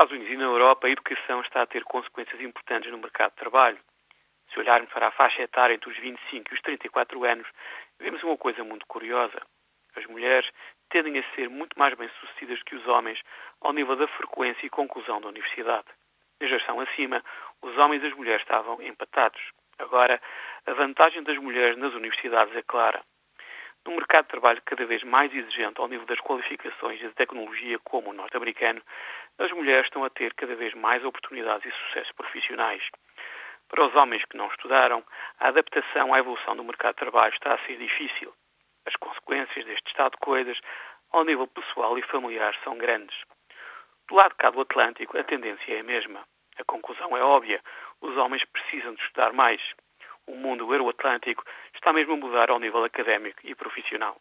Estados Unidos e na Europa, a educação está a ter consequências importantes no mercado de trabalho. Se olharmos para a faixa etária entre os 25 e os 34 anos, vemos uma coisa muito curiosa. As mulheres tendem a ser muito mais bem-sucedidas que os homens ao nível da frequência e conclusão da universidade. Na geração acima, os homens e as mulheres estavam empatados. Agora, a vantagem das mulheres nas universidades é clara. Num mercado de trabalho cada vez mais exigente ao nível das qualificações e da tecnologia como o norte-americano, as mulheres estão a ter cada vez mais oportunidades e sucessos profissionais. Para os homens que não estudaram, a adaptação à evolução do mercado de trabalho está a ser difícil. As consequências deste estado de coisas, ao nível pessoal e familiar, são grandes. Do lado cá do Atlântico, a tendência é a mesma. A conclusão é óbvia: os homens precisam de estudar mais. O mundo euroatlântico está mesmo a mudar ao nível académico e profissional.